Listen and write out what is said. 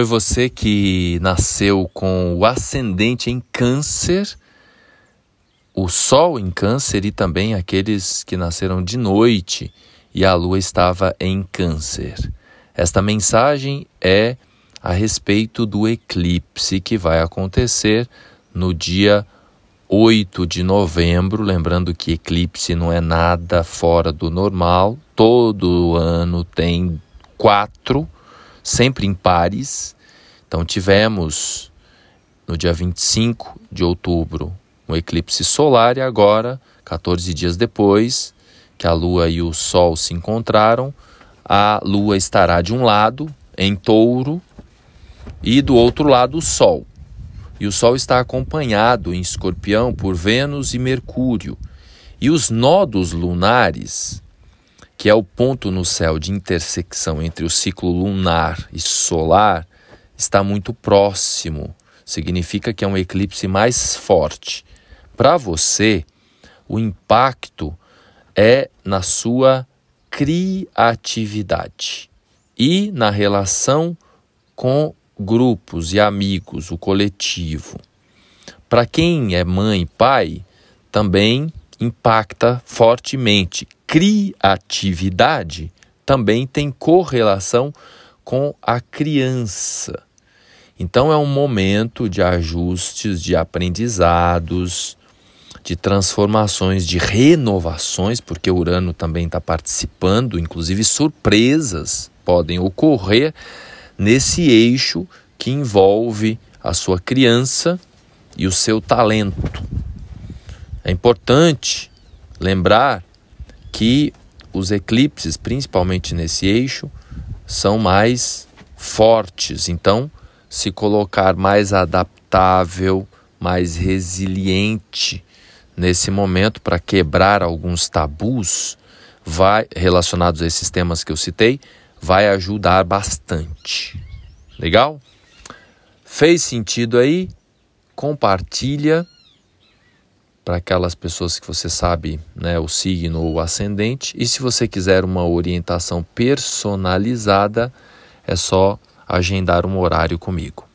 foi você que nasceu com o ascendente em Câncer, o Sol em Câncer e também aqueles que nasceram de noite e a Lua estava em Câncer. Esta mensagem é a respeito do eclipse que vai acontecer no dia 8 de novembro. Lembrando que eclipse não é nada fora do normal, todo ano tem quatro, sempre em pares. Então tivemos no dia 25 de outubro um eclipse solar e agora, 14 dias depois que a Lua e o Sol se encontraram, a Lua estará de um lado em touro e do outro lado o Sol. E o Sol está acompanhado em escorpião por Vênus e Mercúrio. E os nodos lunares, que é o ponto no céu de intersecção entre o ciclo lunar e solar, está muito próximo. Significa que é um eclipse mais forte. Para você, o impacto é na sua criatividade e na relação com grupos e amigos, o coletivo. Para quem é mãe e pai, também impacta fortemente. Criatividade também tem correlação com a criança. Então é um momento de ajustes, de aprendizados, de transformações, de renovações, porque Urano também está participando, inclusive surpresas podem ocorrer nesse eixo que envolve a sua criança e o seu talento. É importante lembrar que os eclipses, principalmente nesse eixo, são mais fortes. Então, se colocar mais adaptável, mais resiliente nesse momento para quebrar alguns tabus vai relacionados a esses temas que eu citei, vai ajudar bastante. Legal? Fez sentido aí? Compartilha para aquelas pessoas que você sabe, né, o signo ou o ascendente. E se você quiser uma orientação personalizada, é só agendar um horário comigo.